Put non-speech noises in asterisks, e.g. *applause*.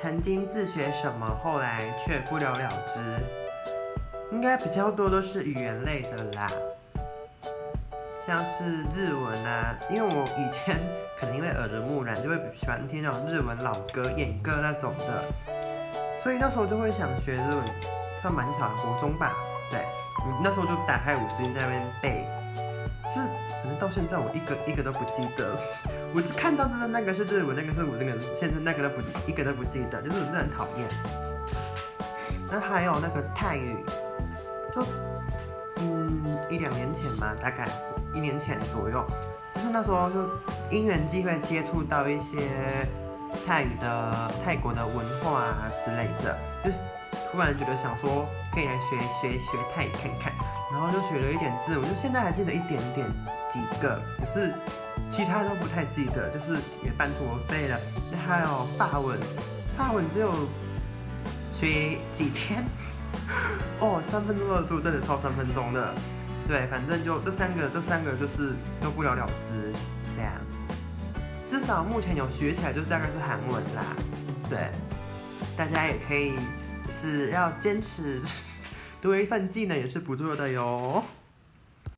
曾经自学什么，后来却不了了之，应该比较多都是语言类的啦，像是日文啊，因为我以前可能因为耳濡目染，就会喜欢听那种日文老歌、演歌那种的，所以那时候就会想学日文，算蛮小的国中吧，对，那时候就打开五十音在那边背，现在我一个一个都不记得。我只看到真的那个是日文，那个是我这个，现在那个都不一个都不记得，就是我真的很讨厌。那还有那个泰语，就嗯一两年前嘛，大概一年前左右，就是那时候就因缘机会接触到一些泰语的泰国的文化啊之类的，就是突然觉得想说可以来学学学泰语看看，然后就学了一点字，我就现在还记得一点点几个，可是。其他都不太记得，就是也半途而废了。那还有法文，法文只有学几天 *laughs* 哦，三分钟的书真的超三分钟的。对，反正就这三个，这三个就是都不了了之，这样。至少目前有学起来，就大概是韩文啦。对，大家也可以是要坚持 *laughs* 多一份技能也是不错的哟。